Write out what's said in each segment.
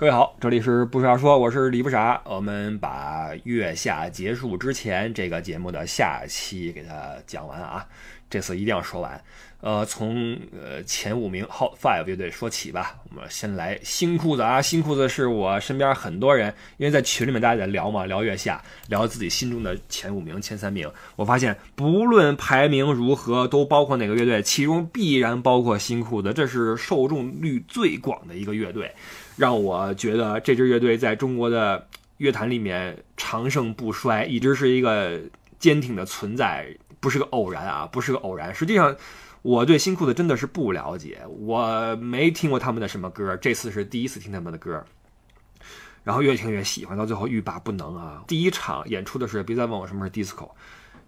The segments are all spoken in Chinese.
各位好，这里是不傻说，我是李不傻。我们把月下结束之前这个节目的下期给它讲完啊，这次一定要说完。呃，从呃前五名 Hot Five 乐队说起吧。我们先来新裤子啊，新裤子是我身边很多人，因为在群里面大家在聊嘛，聊月下，聊自己心中的前五名、前三名。我发现不论排名如何，都包括哪个乐队，其中必然包括新裤子，这是受众率最广的一个乐队。让我觉得这支乐队在中国的乐坛里面长盛不衰，一直是一个坚挺的存在，不是个偶然啊，不是个偶然。实际上，我对新裤子真的是不了解，我没听过他们的什么歌，这次是第一次听他们的歌，然后越听越喜欢，到最后欲罢不能啊！第一场演出的时候，别再问我什么是 disco。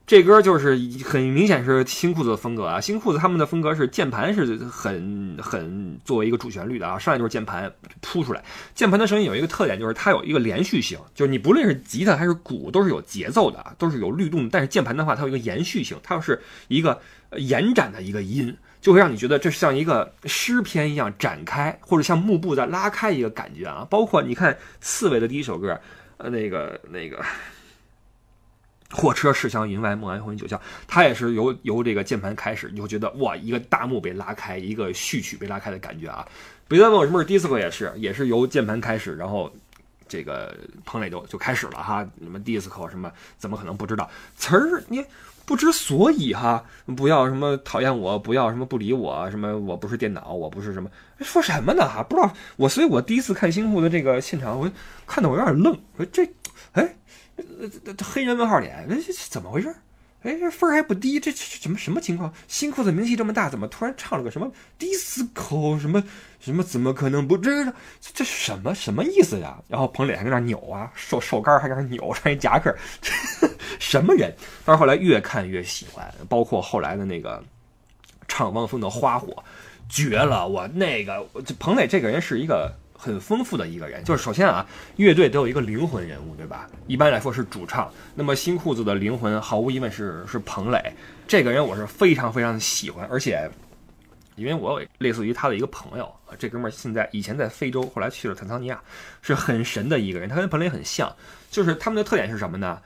这歌就是很明显是新裤子的风格啊，新裤子他们的风格是键盘是很很作为一个主旋律的啊，上来就是键盘扑出来，键盘的声音有一个特点就是它有一个连续性，就是你不论是吉他还是鼓都是有节奏的啊，都是有律动，但是键盘的话它有一个延续性，它是一个延展的一个音，就会让你觉得这像一个诗篇一样展开，或者像幕布在拉开一个感觉啊，包括你看刺猬的第一首歌，呃那个那个。货车驶向云外，梦安魂九霄，它也是由由这个键盘开始，你会觉得哇，一个大幕被拉开，一个序曲被拉开的感觉啊。别再问我什么是 disco，也是也是由键盘开始，然后这个彭磊就就开始了哈。什么 disco 什么，怎么可能不知道词儿？你不知所以哈，不要什么讨厌我，不要什么不理我，什么我不是电脑，我不是什么，说什么呢哈？不知道我，所以我第一次看新裤的这个现场，我看的我有点愣，说这哎。这这黑人问号脸，这这怎么回事？哎，这分儿还不低，这这什么什么情况？新裤子名气这么大，怎么突然唱了个什么 disco 什么什么？怎么可能不知道？这这什么什么意思呀？然后彭磊还在那扭啊，手手杆还在那扭，穿一夹克，什么人？但是后来越看越喜欢，包括后来的那个唱汪峰的花火，绝了！我那个彭磊这个人是一个。很丰富的一个人，就是首先啊，乐队都有一个灵魂人物，对吧？一般来说是主唱。那么新裤子的灵魂，毫无疑问是是彭磊。这个人我是非常非常的喜欢，而且因为我有类似于他的一个朋友，这哥们儿现在以前在非洲，后来去了坦桑尼亚，是很神的一个人。他跟彭磊很像，就是他们的特点是什么呢？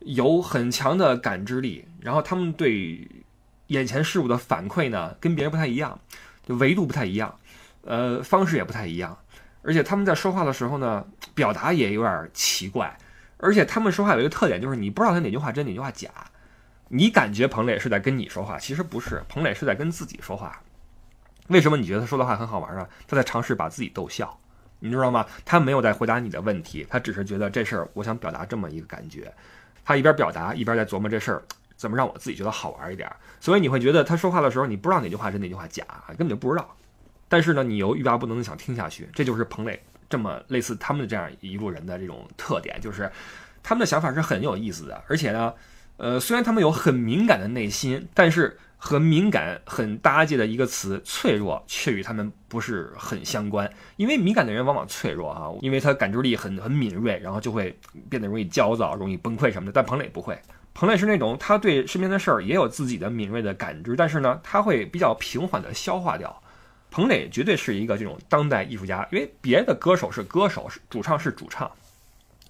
有很强的感知力，然后他们对眼前事物的反馈呢，跟别人不太一样，就维度不太一样，呃，方式也不太一样。而且他们在说话的时候呢，表达也有点奇怪。而且他们说话有一个特点，就是你不知道他哪句话真哪句话假。你感觉彭磊是在跟你说话，其实不是，彭磊是在跟自己说话。为什么你觉得他说的话很好玩呢？他在尝试把自己逗笑，你知道吗？他没有在回答你的问题，他只是觉得这事儿我想表达这么一个感觉。他一边表达一边在琢磨这事儿怎么让我自己觉得好玩一点。所以你会觉得他说话的时候，你不知道哪句话真哪句话假，根本就不知道。但是呢，你又欲罢不能的想听下去，这就是彭磊这么类似他们的这样一路人的这种特点，就是他们的想法是很有意思的。而且呢，呃，虽然他们有很敏感的内心，但是和敏感很搭界的一个词“脆弱”却与他们不是很相关。因为敏感的人往往脆弱啊，因为他感知力很很敏锐，然后就会变得容易焦躁、容易崩溃什么的。但彭磊不会，彭磊是那种他对身边的事儿也有自己的敏锐的感知，但是呢，他会比较平缓的消化掉。彭磊绝对是一个这种当代艺术家，因为别的歌手是歌手，是主唱是主唱，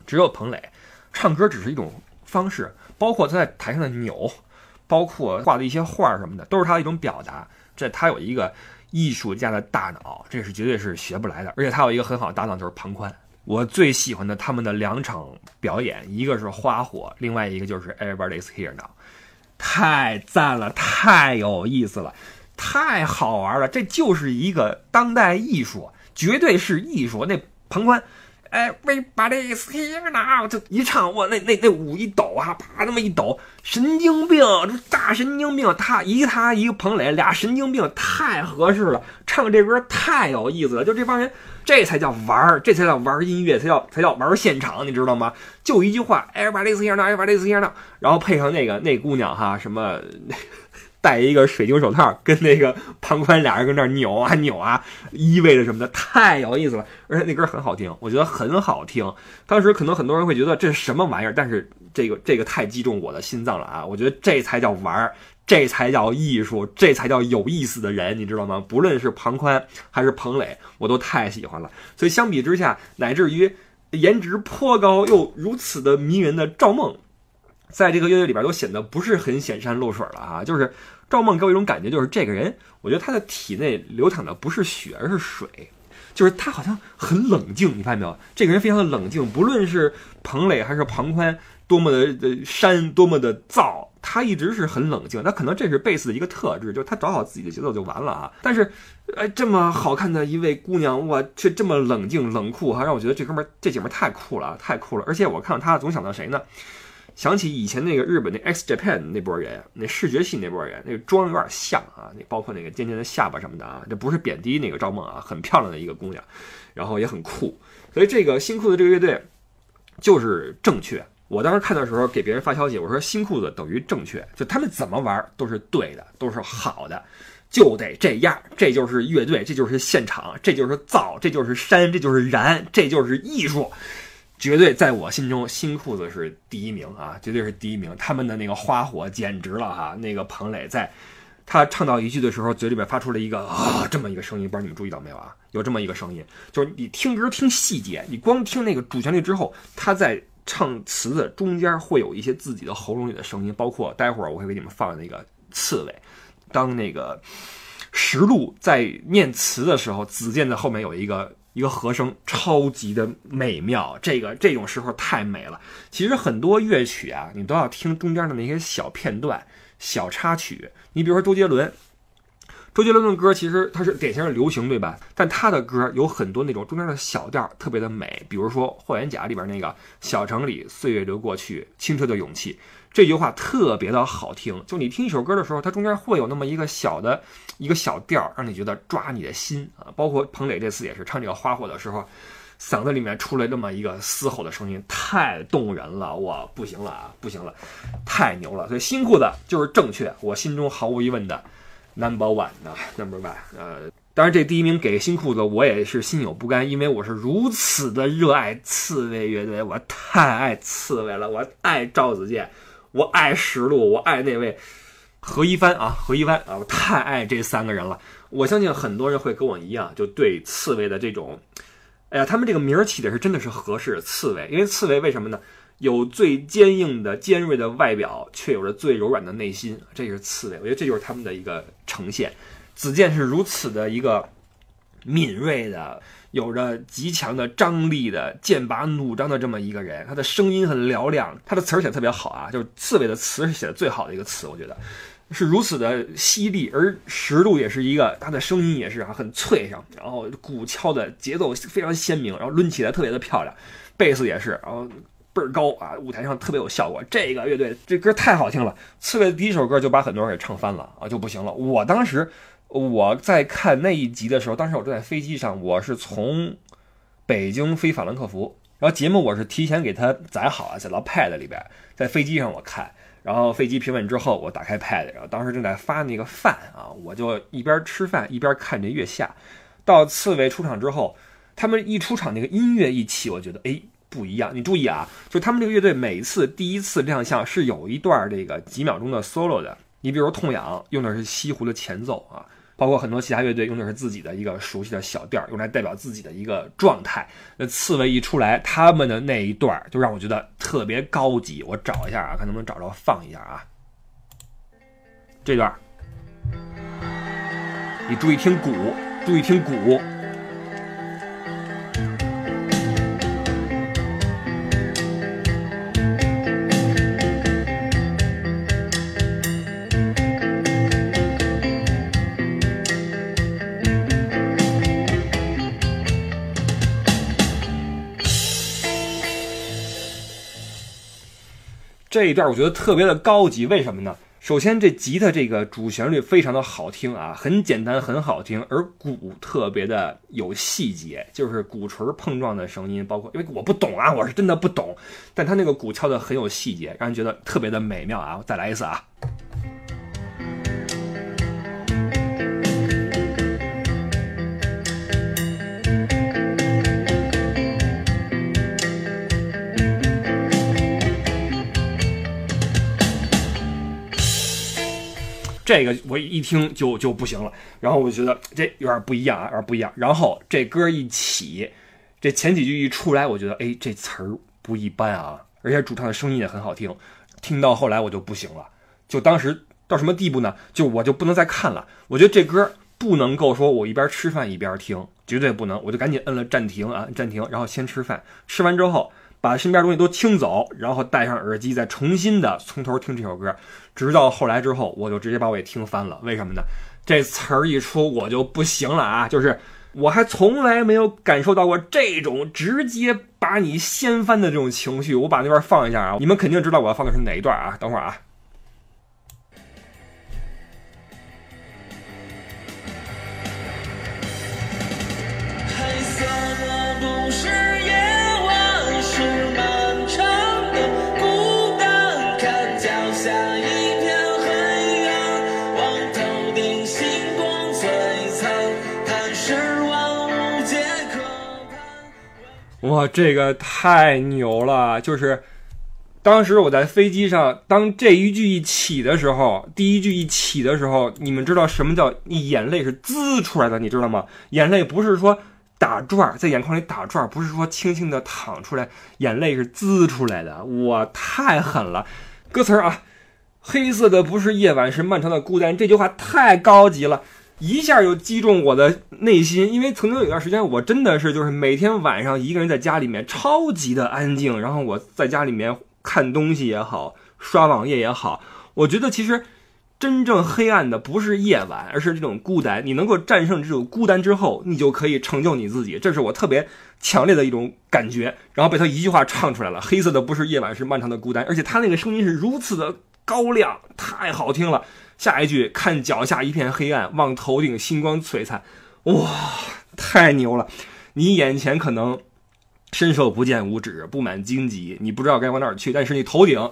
只有彭磊，唱歌只是一种方式，包括他在台上的扭，包括画的一些画什么的，都是他的一种表达。这他有一个艺术家的大脑，这是绝对是学不来的。而且他有一个很好的搭档，就是庞宽。我最喜欢的他们的两场表演，一个是花火，另外一个就是 Everybody's Here Now，太赞了，太有意思了。太好玩了，这就是一个当代艺术，绝对是艺术。那旁观，哎，Everybody's here now，就一唱，哇，那那那舞一抖啊，啪那么一抖，神经病，这大神经病。他一他一个彭磊，俩神经病，太合适了。唱这歌太有意思了，就这帮人，这才叫玩儿，这才叫玩音乐，才叫才叫玩现场，你知道吗？就一句话，Everybody's here now，Everybody's here now，然后配上那个那姑娘哈，什么。戴一个水晶手套，跟那个庞宽俩人跟那扭啊扭啊，依偎着什么的，太有意思了。而且那歌很好听，我觉得很好听。当时可能很多人会觉得这是什么玩意儿，但是这个这个太击中我的心脏了啊！我觉得这才叫玩儿，这才叫艺术，这才叫有意思的人，你知道吗？不论是庞宽还是彭磊，我都太喜欢了。所以相比之下，乃至于颜值颇高又如此的迷人的赵梦。在这个乐队里边都显得不是很显山露水了啊！就是赵梦给我一种感觉，就是这个人，我觉得他的体内流淌的不是血，而是水，就是他好像很冷静，你发现没有？这个人非常的冷静，不论是彭磊还是庞宽，多么的的山，多么的燥，他一直是很冷静。那可能这是贝斯的一个特质，就是他找好自己的节奏就完了啊。但是，哎，这么好看的一位姑娘，哇，却这么冷静冷酷哈，让我觉得这哥们儿这姐们儿太酷了，太酷了。而且我看到他，总想到谁呢？想起以前那个日本那 X Japan 那波人，那视觉系那波人，那个妆有点像啊，那包括那个尖尖的下巴什么的啊，这不是贬低那个赵梦啊，很漂亮的一个姑娘，然后也很酷，所以这个新裤子这个乐队就是正确。我当时看的时候给别人发消息，我说新裤子等于正确，就他们怎么玩都是对的，都是好的，就得这样，这就是乐队，这就是现场，这就是造，这就是山，这就是燃，这就是艺术。绝对在我心中，新裤子是第一名啊，绝对是第一名。他们的那个花火简直了哈！那个彭磊在，他唱到一句的时候，嘴里边发出了一个啊这么一个声音，不知道你们注意到没有啊？有这么一个声音，就是你听歌听细节，你光听那个主旋律之后，他在唱词的中间会有一些自己的喉咙里的声音，包括待会儿我会给你们放那个刺猬，当那个石路在念词的时候，子健在后面有一个。一个和声超级的美妙，这个这种时候太美了。其实很多乐曲啊，你都要听中间的那些小片段、小插曲。你比如说周杰伦，周杰伦的歌其实他是典型的流行，对吧？但他的歌有很多那种中间的小调特别的美。比如说《霍元甲》里边那个“小城里岁月流过去，清澈的勇气”。这句话特别的好听，就你听一首歌的时候，它中间会有那么一个小的一个小调，让你觉得抓你的心啊。包括彭磊这次也是唱这个花火的时候，嗓子里面出来这么一个嘶吼的声音，太动人了，我，不行了啊，不行了，太牛了。所以新裤子就是正确，我心中毫无疑问的 number one 啊，number one。呃，当然这第一名给新裤子，我也是心有不甘，因为我是如此的热爱刺猬乐队，我太爱刺猬了，我爱赵子健。我爱石路，我爱那位何一帆啊，何一帆啊，我太爱这三个人了。我相信很多人会跟我一样，就对刺猬的这种，哎呀，他们这个名儿起的是真的是合适。刺猬，因为刺猬为什么呢？有最坚硬的、尖锐的外表，却有着最柔软的内心，这是刺猬。我觉得这就是他们的一个呈现。子健是如此的一个敏锐的。有着极强的张力的剑拔弩张的这么一个人，他的声音很嘹亮，他的词儿写的特别好啊，就是刺猬的词是写的最好的一个词，我觉得是如此的犀利。而石路也是一个，他的声音也是啊，很脆上，然后鼓敲的节奏非常鲜明，然后抡起来特别的漂亮，贝斯也是，然后倍儿高啊，舞台上特别有效果。这个乐队这歌太好听了，刺猬的第一首歌就把很多人给唱翻了啊，就不行了。我当时。我在看那一集的时候，当时我正在飞机上，我是从北京飞法兰克福，然后节目我是提前给他载好了，载到 Pad 里边，在飞机上我看，然后飞机平稳之后，我打开 Pad，然后当时正在发那个饭啊，我就一边吃饭一边看着月下。到刺猬出场之后，他们一出场那个音乐一起，我觉得哎不一样。你注意啊，就他们这个乐队每次第一次亮相是有一段这个几秒钟的 solo 的，你比如痛痒用的是西湖的前奏啊。包括很多其他乐队用的是自己的一个熟悉的小调，用来代表自己的一个状态。那刺猬一出来，他们的那一段就让我觉得特别高级。我找一下啊，看能不能找着放一下啊。这段，你注意听鼓，注意听鼓。这一段我觉得特别的高级，为什么呢？首先，这吉他这个主旋律非常的好听啊，很简单，很好听，而鼓特别的有细节，就是鼓槌碰撞的声音，包括因为我不懂啊，我是真的不懂，但他那个鼓敲的很有细节，让人觉得特别的美妙啊！再来一次啊！这个我一听就就不行了，然后我就觉得这有点不一样啊，有点不一样。然后这歌一起，这前几句一出来，我觉得哎，这词儿不一般啊，而且主唱的声音也很好听。听到后来我就不行了，就当时到什么地步呢？就我就不能再看了。我觉得这歌不能够说我一边吃饭一边听，绝对不能。我就赶紧摁了暂停啊，暂停，然后先吃饭，吃完之后。把身边东西都清走，然后戴上耳机，再重新的从头听这首歌，直到后来之后，我就直接把我给听翻了。为什么呢？这词儿一出，我就不行了啊！就是我还从来没有感受到过这种直接把你掀翻的这种情绪。我把那段放一下啊，你们肯定知道我要放的是哪一段啊？等会儿啊。哇，这个太牛了！就是当时我在飞机上，当这一句一起的时候，第一句一起的时候，你们知道什么叫你眼泪是滋出来的？你知道吗？眼泪不是说打转在眼眶里打转不是说轻轻的淌出来，眼泪是滋出来的。哇，太狠了！歌词啊，黑色的不是夜晚，是漫长的孤单。这句话太高级了。一下就击中我的内心，因为曾经有一段时间，我真的是就是每天晚上一个人在家里面超级的安静，然后我在家里面看东西也好，刷网页也好，我觉得其实真正黑暗的不是夜晚，而是这种孤单。你能够战胜这种孤单之后，你就可以成就你自己，这是我特别强烈的一种感觉。然后被他一句话唱出来了：“黑色的不是夜晚，是漫长的孤单。”而且他那个声音是如此的高亮，太好听了。下一句，看脚下一片黑暗，望头顶星光璀璨，哇，太牛了！你眼前可能伸手不见五指，布满荆棘，你不知道该往哪儿去。但是你头顶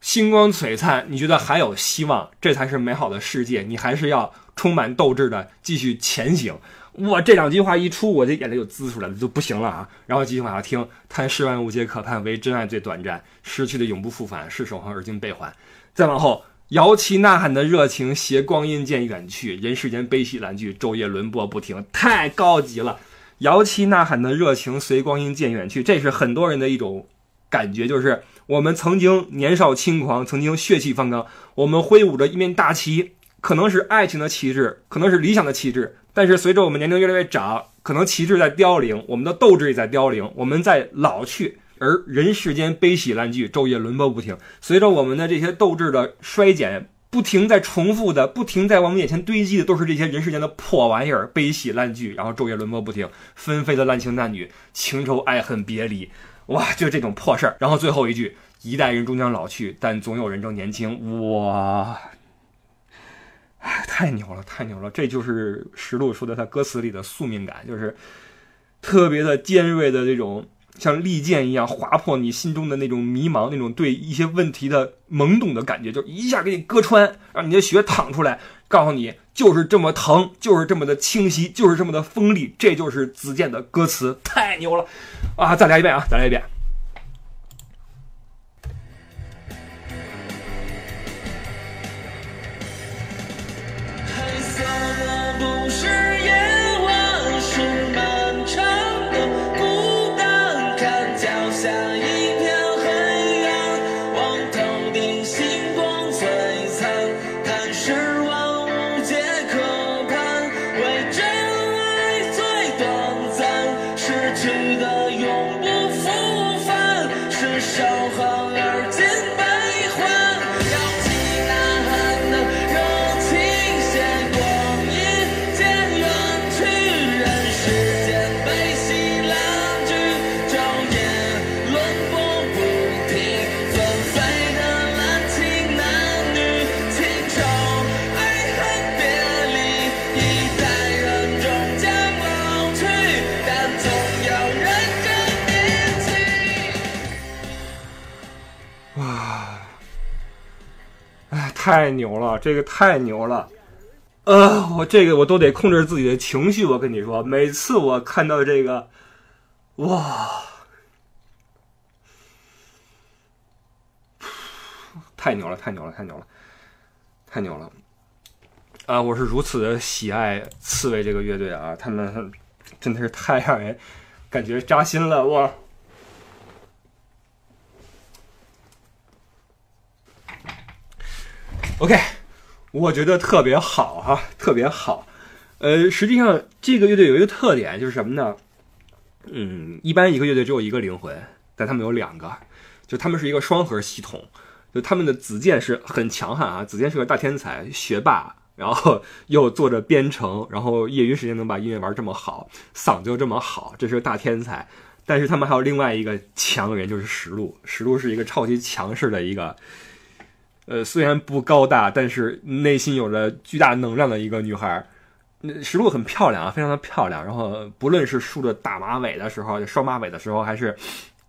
星光璀璨，你觉得还有希望，这才是美好的世界。你还是要充满斗志的继续前行。哇，这两句话一出，我这眼泪就滋出来了，就不行了啊！然后继续往下听，叹世万物皆可盼，唯真爱最短暂，失去的永不复返，是守恒而今悲欢。再往后。摇旗呐喊的热情，携光阴渐远去，人世间悲喜蓝剧，昼夜轮播不停，太高级了！摇旗呐喊的热情，随光阴渐远去，这是很多人的一种感觉，就是我们曾经年少轻狂，曾经血气方刚，我们挥舞着一面大旗，可能是爱情的旗帜，可能是理想的旗帜，但是随着我们年龄越来越长，可能旗帜在凋零，我们的斗志也在凋零，我们在老去。而人世间悲喜烂剧，昼夜轮播不停。随着我们的这些斗志的衰减，不停在重复的，不停在我们眼前堆积的，都是这些人世间的破玩意儿，悲喜烂剧，然后昼夜轮播不停，纷飞的烂情男女，情仇爱恨别离，哇，就这种破事儿。然后最后一句，一代人终将老去，但总有人正年轻。哇，太牛了，太牛了！这就是石路说的他歌词里的宿命感，就是特别的尖锐的这种。像利剑一样划破你心中的那种迷茫，那种对一些问题的懵懂的感觉，就一下给你割穿，让你的血淌出来，告诉你就是这么疼，就是这么的清晰，就是这么的锋利，这就是子健的歌词，太牛了啊！再来一遍啊，再来一遍。黑色的不是太牛了，这个太牛了，呃，我这个我都得控制自己的情绪。我跟你说，每次我看到这个，哇，太牛了，太牛了，太牛了，太牛了！啊，我是如此的喜爱刺猬这个乐队啊，他们真的是太让人感觉扎心了，哇！OK，我觉得特别好哈，特别好。呃，实际上这个乐队有一个特点，就是什么呢？嗯，一般一个乐队只有一个灵魂，但他们有两个，就他们是一个双核系统。就他们的子健是很强悍啊，子健是个大天才、学霸，然后又做着编程，然后业余时间能把音乐玩这么好，嗓子又这么好，这是个大天才。但是他们还有另外一个强人，就是石路。石路是一个超级强势的一个。呃，虽然不高大，但是内心有着巨大能量的一个女孩，那石路很漂亮啊，非常的漂亮。然后不论是梳着大马尾的时候，双马尾的时候，还是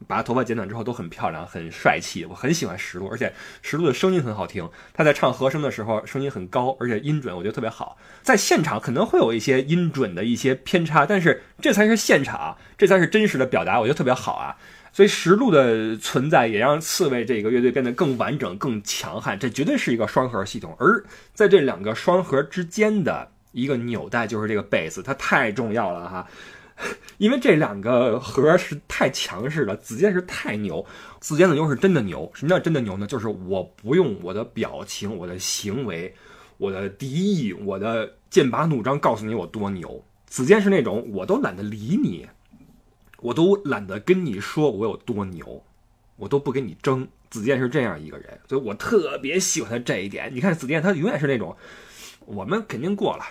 把头发剪短之后，都很漂亮，很帅气。我很喜欢石路，而且石路的声音很好听。她在唱和声的时候，声音很高，而且音准我觉得特别好。在现场可能会有一些音准的一些偏差，但是这才是现场，这才是真实的表达，我觉得特别好啊。所以石路的存在也让刺猬这个乐队变得更完整、更强悍。这绝对是一个双核系统。而在这两个双核之间的一个纽带，就是这个贝斯，它太重要了哈。因为这两个核是太强势了，子健是太牛，子健的牛是真的牛。什么叫真的牛呢？就是我不用我的表情、我的行为、我的敌意、我的剑拔弩张告诉你我多牛。子健是那种我都懒得理你。我都懒得跟你说我有多牛，我都不跟你争。子健是这样一个人，所以我特别喜欢他这一点。你看子健，他永远是那种，我们肯定过了，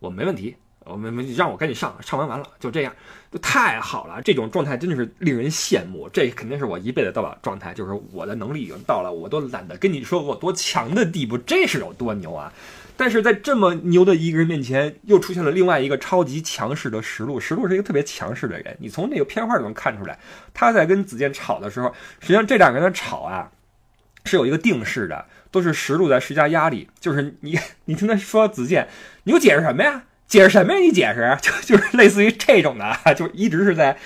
我没问题，我们让我赶紧上，上完完了就这样，就太好了。这种状态真的是令人羡慕。这肯定是我一辈子到的状态，就是我的能力已经到了，我都懒得跟你说我多强的地步，这是有多牛啊！但是在这么牛的一个人面前，又出现了另外一个超级强势的石路。石路是一个特别强势的人，你从那个片花就能看出来。他在跟子健吵的时候，实际上这两个人的吵啊，是有一个定式的，都是石路在施加压力。就是你，你听他说子健，你给我解释什么呀？解释什么呀？你解释，就就是类似于这种的，就一直是在。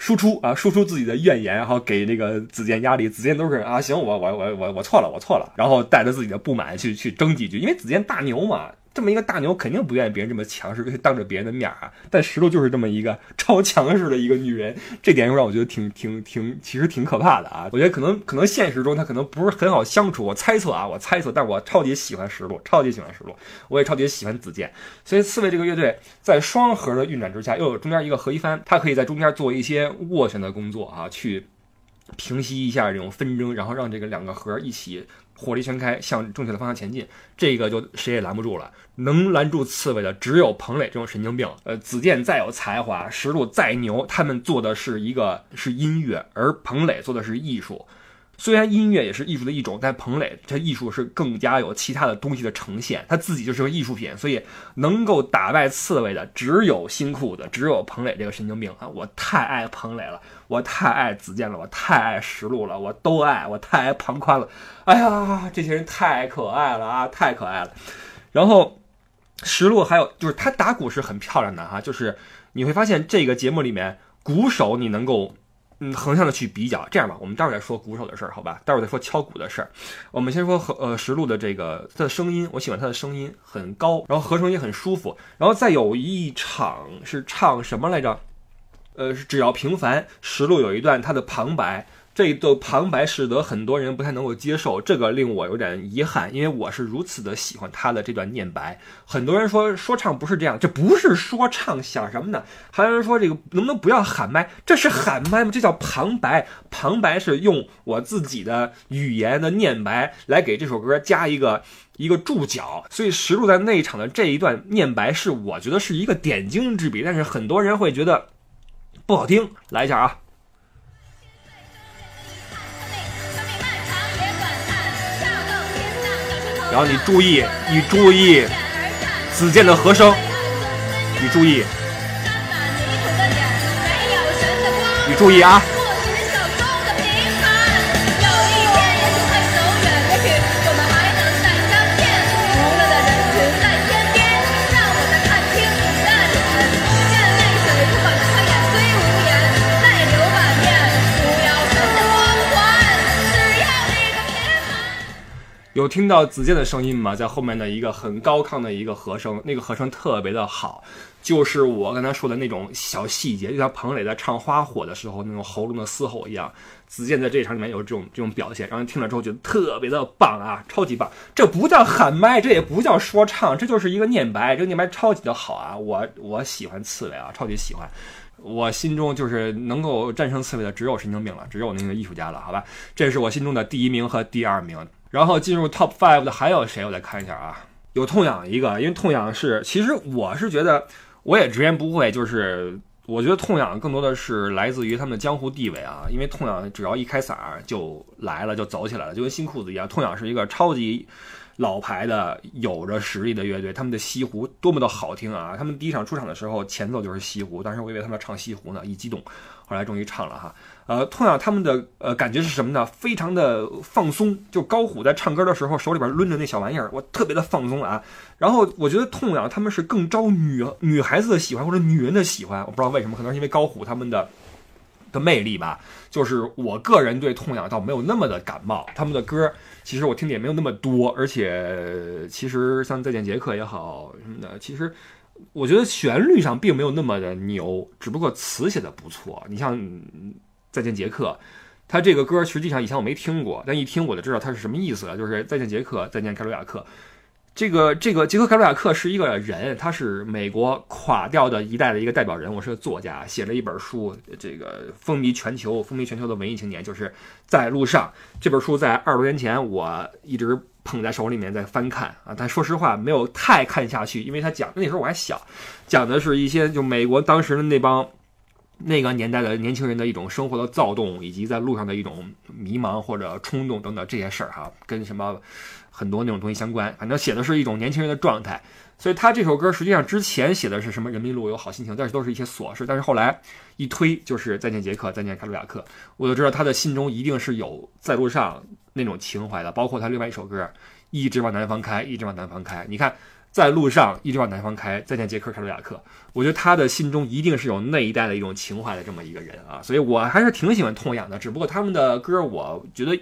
输出啊，输出自己的怨言，然后给那个子健压力。子健都是啊，行，我我我我我错了，我错了，然后带着自己的不满去去争几句，因为子健大牛嘛。这么一个大牛，肯定不愿意别人这么强势，当着别人的面啊。但石头就是这么一个超强势的一个女人，这点又让我觉得挺挺挺，其实挺可怕的啊。我觉得可能可能现实中她可能不是很好相处，我猜测啊，我猜测。但我超级喜欢石路，超级喜欢石路，我也超级喜欢子健。所以刺猬这个乐队在双核的运转之下，又有中间一个何一帆，他可以在中间做一些斡旋的工作啊，去平息一下这种纷争，然后让这个两个核一起。火力全开，向正确的方向前进，这个就谁也拦不住了。能拦住刺猬的只有彭磊这种神经病。呃，子健再有才华，石路再牛，他们做的是一个是音乐，而彭磊做的是艺术。虽然音乐也是艺术的一种，但彭磊这艺术是更加有其他的东西的呈现，他自己就是个艺术品，所以能够打败刺猬的只有新裤子，只有彭磊这个神经病啊！我太爱彭磊了，我太爱子健了，我太爱石路了，我都爱，我太爱庞宽了。哎呀，这些人太可爱了啊，太可爱了。然后石路还有就是他打鼓是很漂亮的哈，就是你会发现这个节目里面鼓手你能够。嗯，横向的去比较，这样吧，我们待会儿再说鼓手的事儿，好吧？待会儿再说敲鼓的事儿。我们先说和呃实录的这个他的声音，我喜欢他的声音很高，然后合成也很舒服。然后再有一场是唱什么来着？呃，是只要平凡。实录有一段他的旁白。这一段旁白使得很多人不太能够接受，这个令我有点遗憾，因为我是如此的喜欢他的这段念白。很多人说说唱不是这样，这不是说唱，想什么呢？还有人说这个能不能不要喊麦？这是喊麦吗？这叫旁白，旁白是用我自己的语言的念白来给这首歌加一个一个注脚。所以石路在那一场的这一段念白是我觉得是一个点睛之笔，但是很多人会觉得不好听。来一下啊！然后你注意，你注意子健的和声，你注意，你注意啊！有听到子健的声音吗？在后面的一个很高亢的一个和声，那个和声特别的好，就是我刚才说的那种小细节，就像彭磊在唱《花火》的时候那种喉咙的嘶吼一样。子健在这场里面有这种这种表现，让人听了之后觉得特别的棒啊，超级棒！这不叫喊麦，这也不叫说唱，这就是一个念白，这个念白超级的好啊！我我喜欢刺猬啊，超级喜欢。我心中就是能够战胜刺猬的只有神经病了，只有那个艺术家了，好吧？这是我心中的第一名和第二名。然后进入 top five 的还有谁？我再看一下啊，有痛痒一个，因为痛痒是，其实我是觉得，我也直言不讳，就是我觉得痛痒更多的是来自于他们的江湖地位啊，因为痛痒只要一开嗓就来了，就走起来了，就跟新裤子一样。痛痒是一个超级。老牌的有着实力的乐队，他们的西湖多么的好听啊！他们第一场出场的时候，前奏就是西湖，当时我以为他们要唱西湖呢，一激动，后来终于唱了哈。呃，痛痒他们的呃感觉是什么呢？非常的放松，就高虎在唱歌的时候手里边抡着那小玩意儿，我特别的放松啊。然后我觉得痛痒他们是更招女女孩子的喜欢或者女人的喜欢，我不知道为什么，可能是因为高虎他们的的魅力吧。就是我个人对痛痒倒没有那么的感冒，他们的歌。其实我听的也没有那么多，而且其实像《再见杰克》也好什么的，其实我觉得旋律上并没有那么的牛，只不过词写的不错。你像《再见杰克》，他这个歌实际上以前我没听过，但一听我就知道它是什么意思了，就是《再见杰克》，再见凯鲁亚克。这个这个杰克·凯鲁亚克是一个人，他是美国垮掉的一代的一个代表人我，是个作家，写了一本书，这个风靡全球，风靡全球的文艺青年，就是在路上。这本书在二十多年前我一直捧在手里面在翻看啊，但说实话没有太看下去，因为他讲那时候我还小，讲的是一些就美国当时的那帮那个年代的年轻人的一种生活的躁动，以及在路上的一种迷茫或者冲动等等这些事儿哈，跟什么。很多那种东西相关，反正写的是一种年轻人的状态，所以他这首歌实际上之前写的是什么人民路有好心情，但是都是一些琐事，但是后来一推就是再见杰克，再见卡鲁亚克，我就知道他的心中一定是有在路上那种情怀的，包括他另外一首歌一直往南方开，一直往南方开，你看在路上一直往南方开，再见杰克卡鲁亚克，我觉得他的心中一定是有那一代的一种情怀的这么一个人啊，所以我还是挺喜欢痛痒的，只不过他们的歌我觉得。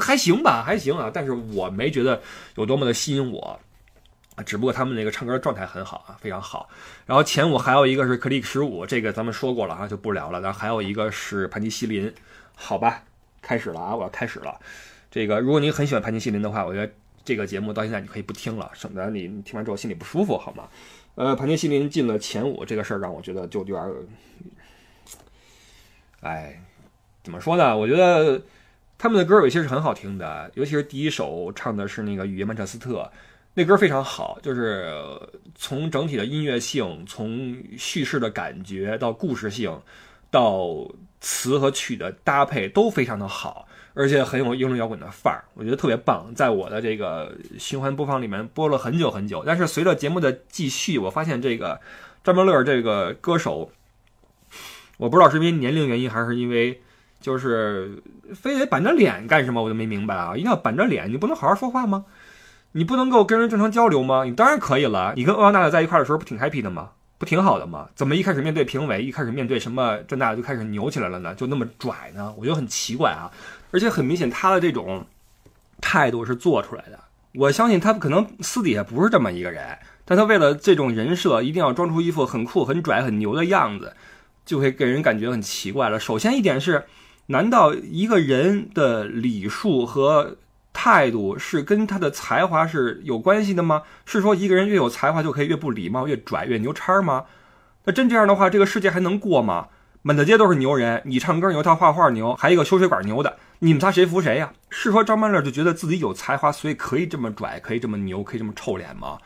还行吧，还行啊，但是我没觉得有多么的吸引我，只不过他们那个唱歌状态很好啊，非常好。然后前五还有一个是 Click 十五，这个咱们说过了啊，就不聊了。然后还有一个是盘尼西林，好吧，开始了啊，我要开始了。这个如果你很喜欢盘尼西林的话，我觉得这个节目到现在你可以不听了，省得你听完之后心里不舒服，好吗？呃，盘尼西林进了前五这个事儿让我觉得就有点，哎，怎么说呢？我觉得。他们的歌有些是很好听的，尤其是第一首唱的是那个《雨夜曼彻斯特》，那歌非常好，就是从整体的音乐性、从叙事的感觉到故事性，到词和曲的搭配都非常的好，而且很有英伦摇滚的范儿，我觉得特别棒。在我的这个循环播放里面播了很久很久，但是随着节目的继续，我发现这个张曼乐这个歌手，我不知道是因为年龄原因还是因为。就是非得板着脸干什么？我就没明白啊！一定要板着脸，你不能好好说话吗？你不能够跟人正常交流吗？你当然可以了。你跟欧阳娜娜在一块的时候不挺 happy 的吗？不挺好的吗？怎么一开始面对评委，一开始面对什么这那就开始扭起来了呢？就那么拽呢？我觉得很奇怪啊！而且很明显，他的这种态度是做出来的。我相信他可能私底下不是这么一个人，但他为了这种人设，一定要装出一副很酷、很拽、很牛的样子，就会给人感觉很奇怪了。首先一点是。难道一个人的礼数和态度是跟他的才华是有关系的吗？是说一个人越有才华就可以越不礼貌、越拽、越牛叉吗？那真这样的话，这个世界还能过吗？满大街都是牛人，你唱歌牛，他画画牛，还一个修水管牛的，你们仨谁服谁呀？是说张曼乐就觉得自己有才华，所以可以这么拽，可以这么牛，可以这么臭脸吗？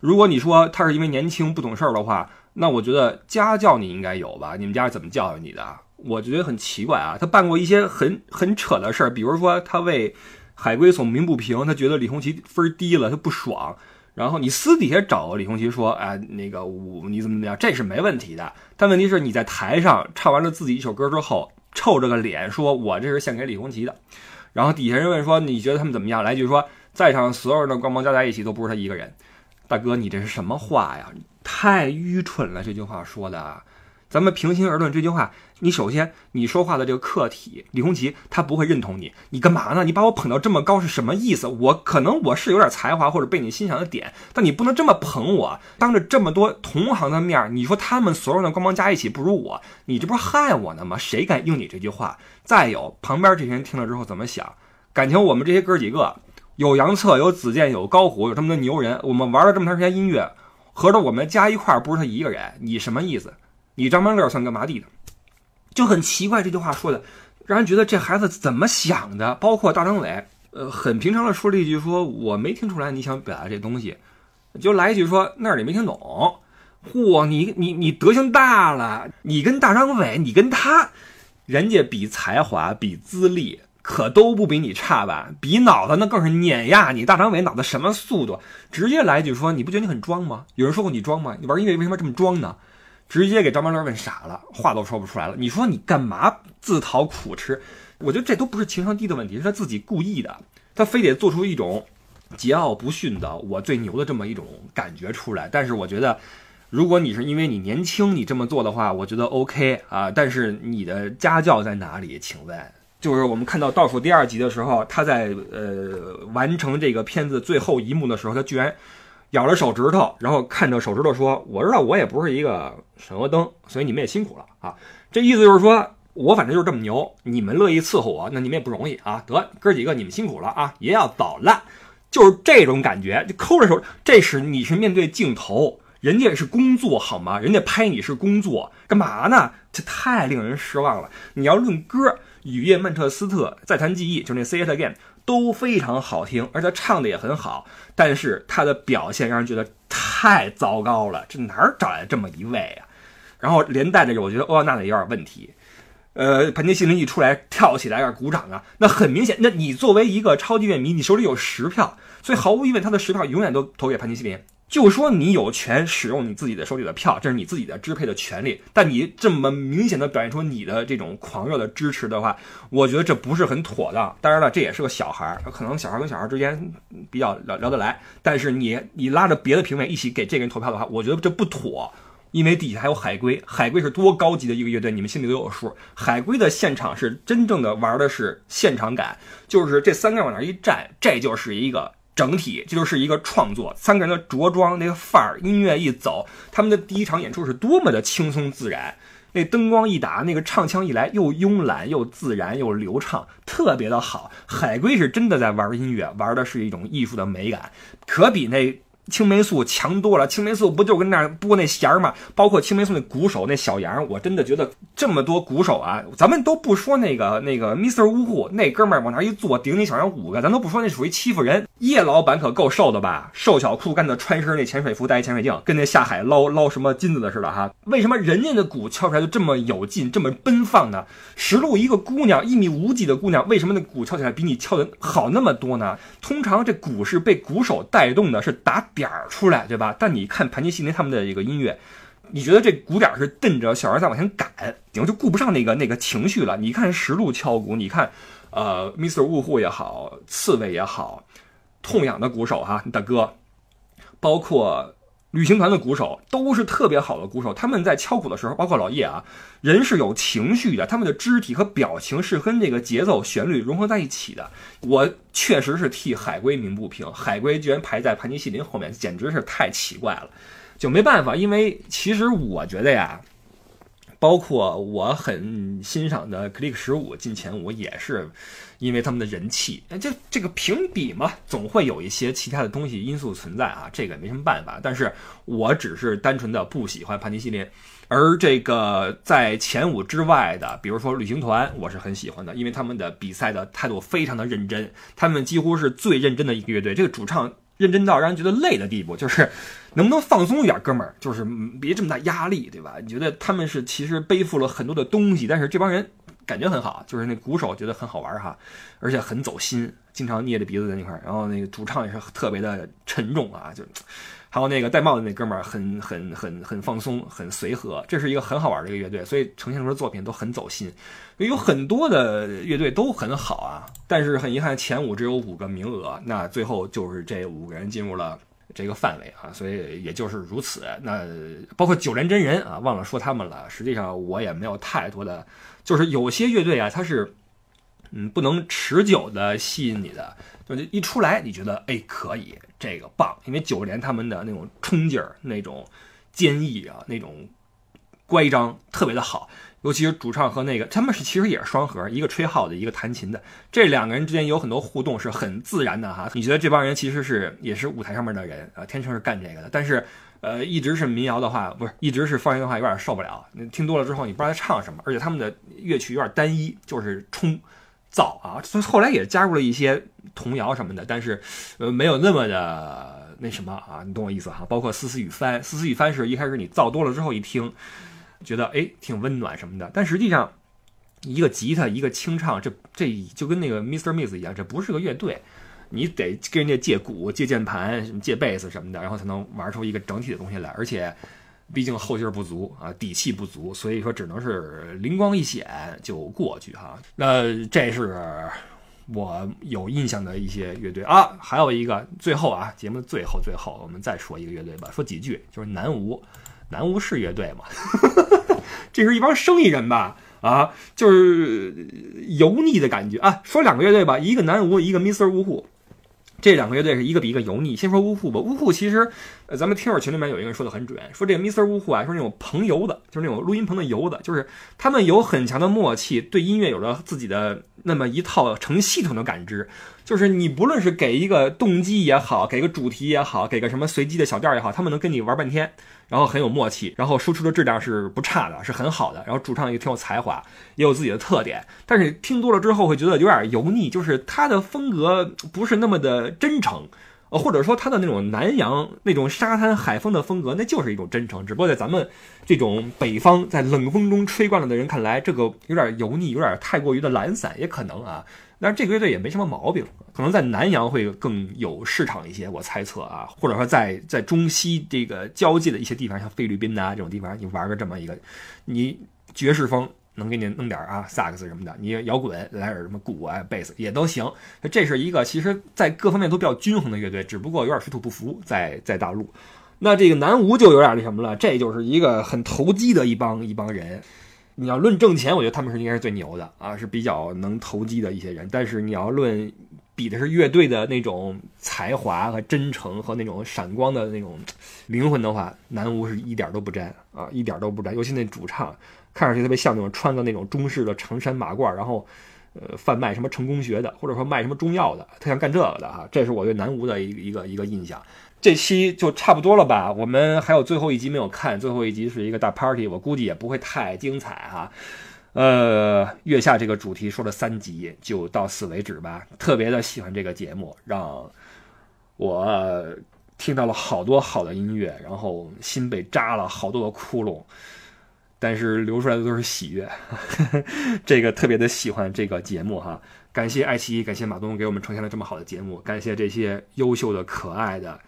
如果你说他是因为年轻不懂事儿的话，那我觉得家教你应该有吧？你们家是怎么教育你的？我觉得很奇怪啊，他办过一些很很扯的事儿，比如说他为海龟送鸣不平，他觉得李红旗分低了，他不爽。然后你私底下找李红旗说，哎，那个我你怎么怎么样，这是没问题的。但问题是你在台上唱完了自己一首歌之后，臭着个脸说，我这是献给李红旗的。然后底下人问说，你觉得他们怎么样？来句说，在场所有人的光芒加在一起都不是他一个人。大哥，你这是什么话呀？太愚蠢了，这句话说的。咱们平心而论，这句话，你首先你说话的这个客体李红旗他不会认同你，你干嘛呢？你把我捧到这么高是什么意思？我可能我是有点才华或者被你欣赏的点，但你不能这么捧我，当着这么多同行的面，你说他们所有的光芒加一起不如我，你这不是害我呢吗？谁敢应你这句话？再有旁边这些人听了之后怎么想？感情我们这些哥几个有杨策，有子健，有高虎，有这么多牛人，我们玩了这么长时间音乐，合着我们加一块不是他一个人，你什么意思？你张曼乐算干嘛地的？就很奇怪，这句话说的，让人觉得这孩子怎么想的？包括大张伟，呃，很平常的说了一句，说我没听出来你想表达这东西，就来一句说那儿你没听懂。嚯，你你你德行大了，你跟大张伟，你跟他，人家比才华，比资历，可都不比你差吧？比脑子那更是碾压你。大张伟脑子什么速度？直接来一句说，你不觉得你很装吗？有人说过你装吗？你玩音乐为什么这么装呢？直接给张曼乐问傻了，话都说不出来了。你说你干嘛自讨苦吃？我觉得这都不是情商低的问题，是他自己故意的，他非得做出一种桀骜不驯的我最牛的这么一种感觉出来。但是我觉得，如果你是因为你年轻你这么做的话，我觉得 OK 啊。但是你的家教在哪里？请问，就是我们看到倒数第二集的时候，他在呃完成这个片子最后一幕的时候，他居然。咬了手指头，然后看着手指头说：“我知道我也不是一个省油灯，所以你们也辛苦了啊。”这意思就是说我反正就是这么牛，你们乐意伺候我，那你们也不容易啊。得哥几个，你们辛苦了啊，爷要走了，就是这种感觉，就抠着手。这是你是面对镜头，人家是工作好吗？人家拍你是工作，干嘛呢？这太令人失望了。你要论歌，《雨夜曼彻斯特》再谈记忆，就那《Say It Again》。都非常好听，而且唱的也很好，但是他的表现让人觉得太糟糕了。这哪儿找来这么一位啊？然后连带着，我觉得欧阳娜娜有点问题。呃，盘尼西林一出来跳起来要鼓掌啊，那很明显，那你作为一个超级乐迷，你手里有十票，所以毫无疑问，他的十票永远都投给盘尼西林。就说你有权使用你自己的手里的票，这是你自己的支配的权利。但你这么明显的表现出你的这种狂热的支持的话，我觉得这不是很妥当。当然了，这也是个小孩儿，可能小孩跟小孩之间比较聊聊得来。但是你你拉着别的评委一起给这个人投票的话，我觉得这不妥。因为底下还有海龟，海龟是多高级的一个乐队，你们心里都有数。海龟的现场是真正的玩的是现场感，就是这三个往那一站，这就是一个。整体这就是一个创作，三个人的着装那个范儿，音乐一走，他们的第一场演出是多么的轻松自然，那灯光一打，那个唱腔一来，又慵懒又自然又流畅，特别的好。海龟是真的在玩音乐，玩的是一种艺术的美感，可比那。青霉素强多了，青霉素不就跟那儿拨那弦儿吗？包括青霉素那鼓手那小杨，我真的觉得这么多鼓手啊，咱们都不说那个那个 Mr. 呜呼那哥们儿往那一坐，顶你小杨五个，咱都不说那属于欺负人。叶老板可够瘦的吧？瘦小裤干的，穿身那潜水服，戴潜水镜，跟那下海捞捞什么金子的似的哈。为什么人家的鼓敲出来就这么有劲，这么奔放呢？石路一个姑娘，一米五几的姑娘，为什么那鼓敲起来比你敲的好那么多呢？通常这鼓是被鼓手带动的，是打。点儿出来，对吧？但你看盘尼西林他们的这个音乐，你觉得这鼓点儿是瞪着小孩在往前赶，然后就顾不上那个那个情绪了。你看石路敲鼓，你看，呃，Mr. 雾户也好，刺猬也好，痛痒的鼓手哈，大哥，包括。旅行团的鼓手都是特别好的鼓手，他们在敲鼓的时候，包括老叶啊，人是有情绪的，他们的肢体和表情是跟这个节奏、旋律融合在一起的。我确实是替海龟鸣不平，海龟居然排在盘尼西林后面，简直是太奇怪了。就没办法，因为其实我觉得呀。包括我很欣赏的 Click 十五进前五，也是因为他们的人气。就这个评比嘛，总会有一些其他的东西因素存在啊，这个没什么办法。但是我只是单纯的不喜欢盘尼西林，而这个在前五之外的，比如说旅行团，我是很喜欢的，因为他们的比赛的态度非常的认真，他们几乎是最认真的一个乐队。这个主唱。认真到让人觉得累的地步，就是能不能放松一点，哥们儿，就是别这么大压力，对吧？你觉得他们是其实背负了很多的东西，但是这帮人感觉很好，就是那鼓手觉得很好玩哈，而且很走心，经常捏着鼻子在那块儿，然后那个主唱也是特别的沉重啊，就。还有那个戴帽子那哥们儿，很很很很放松，很随和，这是一个很好玩的一个乐队，所以呈现出的作品都很走心。有很多的乐队都很好啊，但是很遗憾，前五只有五个名额，那最后就是这五个人进入了这个范围啊，所以也就是如此。那包括九连真人啊，忘了说他们了。实际上我也没有太多的，就是有些乐队啊，它是嗯不能持久的吸引你的，就一出来你觉得哎可以，这个棒，因为九连他们的那种冲劲儿、那种坚毅啊、那种乖张特别的好。尤其是主唱和那个，他们是其实也是双核，一个吹号的，一个弹琴的，这两个人之间有很多互动，是很自然的哈。你觉得这帮人其实是也是舞台上面的人啊，天生是干这个的。但是，呃，一直是民谣的话，不是一直是方言的话，有点受不了。你听多了之后，你不知道他唱什么，而且他们的乐曲有点单一，就是冲造啊。所以后来也加入了一些童谣什么的，但是，呃，没有那么的那什么啊，你懂我意思哈。包括丝丝雨帆，丝丝雨帆是一开始你造多了之后一听。觉得哎挺温暖什么的，但实际上，一个吉他一个清唱，这这就跟那个 Mr. Miss 一样，这不是个乐队，你得跟人家借鼓、借键盘、什么借贝斯什么的，然后才能玩出一个整体的东西来。而且，毕竟后劲儿不足啊，底气不足，所以说只能是灵光一显就过去哈。那这是我有印象的一些乐队啊，还有一个最后啊，节目最后最后我们再说一个乐队吧，说几句就是南无。南无是乐队嘛？这是一帮生意人吧？啊，就是油腻的感觉啊。说两个乐队吧，一个南无，一个 Mr. 呜呼。这两个乐队是一个比一个油腻。先说呜呼吧，呜呼其实，咱们听友群里面有一个人说的很准，说这个 Mr. 呜呼啊，说那种棚油的，就是那种录音棚的油的，就是他们有很强的默契，对音乐有着自己的那么一套成系统的感知。就是你不论是给一个动机也好，给个主题也好，给个什么随机的小调也好，他们能跟你玩半天。然后很有默契，然后输出的质量是不差的，是很好的。然后主唱也挺有才华，也有自己的特点。但是听多了之后会觉得有点油腻，就是他的风格不是那么的真诚，呃，或者说他的那种南洋那种沙滩海风的风格，那就是一种真诚。只不过在咱们这种北方在冷风中吹惯了的人看来，这个有点油腻，有点太过于的懒散，也可能啊。但是这个乐队也没什么毛病，可能在南洋会更有市场一些，我猜测啊，或者说在在中西这个交界的一些地方，像菲律宾呐这种地方，你玩个这么一个，你爵士风能给你弄点啊萨克斯什么的，你摇滚来点什么鼓啊贝斯也都行。这是一个其实在各方面都比较均衡的乐队，只不过有点水土不服，在在大陆。那这个南无就有点那什么了，这就是一个很投机的一帮一帮人。你要论挣钱，我觉得他们是应该是最牛的啊，是比较能投机的一些人。但是你要论比的是乐队的那种才华和真诚和那种闪光的那种灵魂的话，南无是一点都不沾啊，一点都不沾。尤其那主唱，看上去特别像那种穿个那种中式的长衫马褂，然后呃贩卖什么成功学的，或者说卖什么中药的，他想干这个的哈。这是我对南无的一一个一个印象。这期就差不多了吧？我们还有最后一集没有看，最后一集是一个大 party，我估计也不会太精彩哈。呃，月下这个主题说了三集，就到此为止吧。特别的喜欢这个节目，让我听到了好多好的音乐，然后心被扎了好多的窟窿，但是流出来的都是喜悦。这个特别的喜欢这个节目哈，感谢爱奇艺，感谢马东给我们呈现了这么好的节目，感谢这些优秀的、可爱的。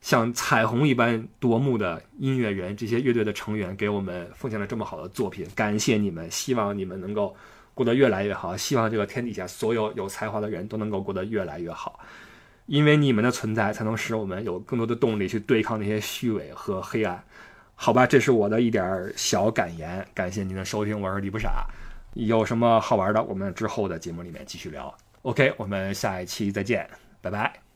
像彩虹一般夺目的音乐人，这些乐队的成员给我们奉献了这么好的作品，感谢你们！希望你们能够过得越来越好，希望这个天底下所有有才华的人都能够过得越来越好，因为你们的存在，才能使我们有更多的动力去对抗那些虚伪和黑暗。好吧，这是我的一点小感言，感谢您的收听，我是李不傻，有什么好玩的，我们之后的节目里面继续聊。OK，我们下一期再见，拜拜。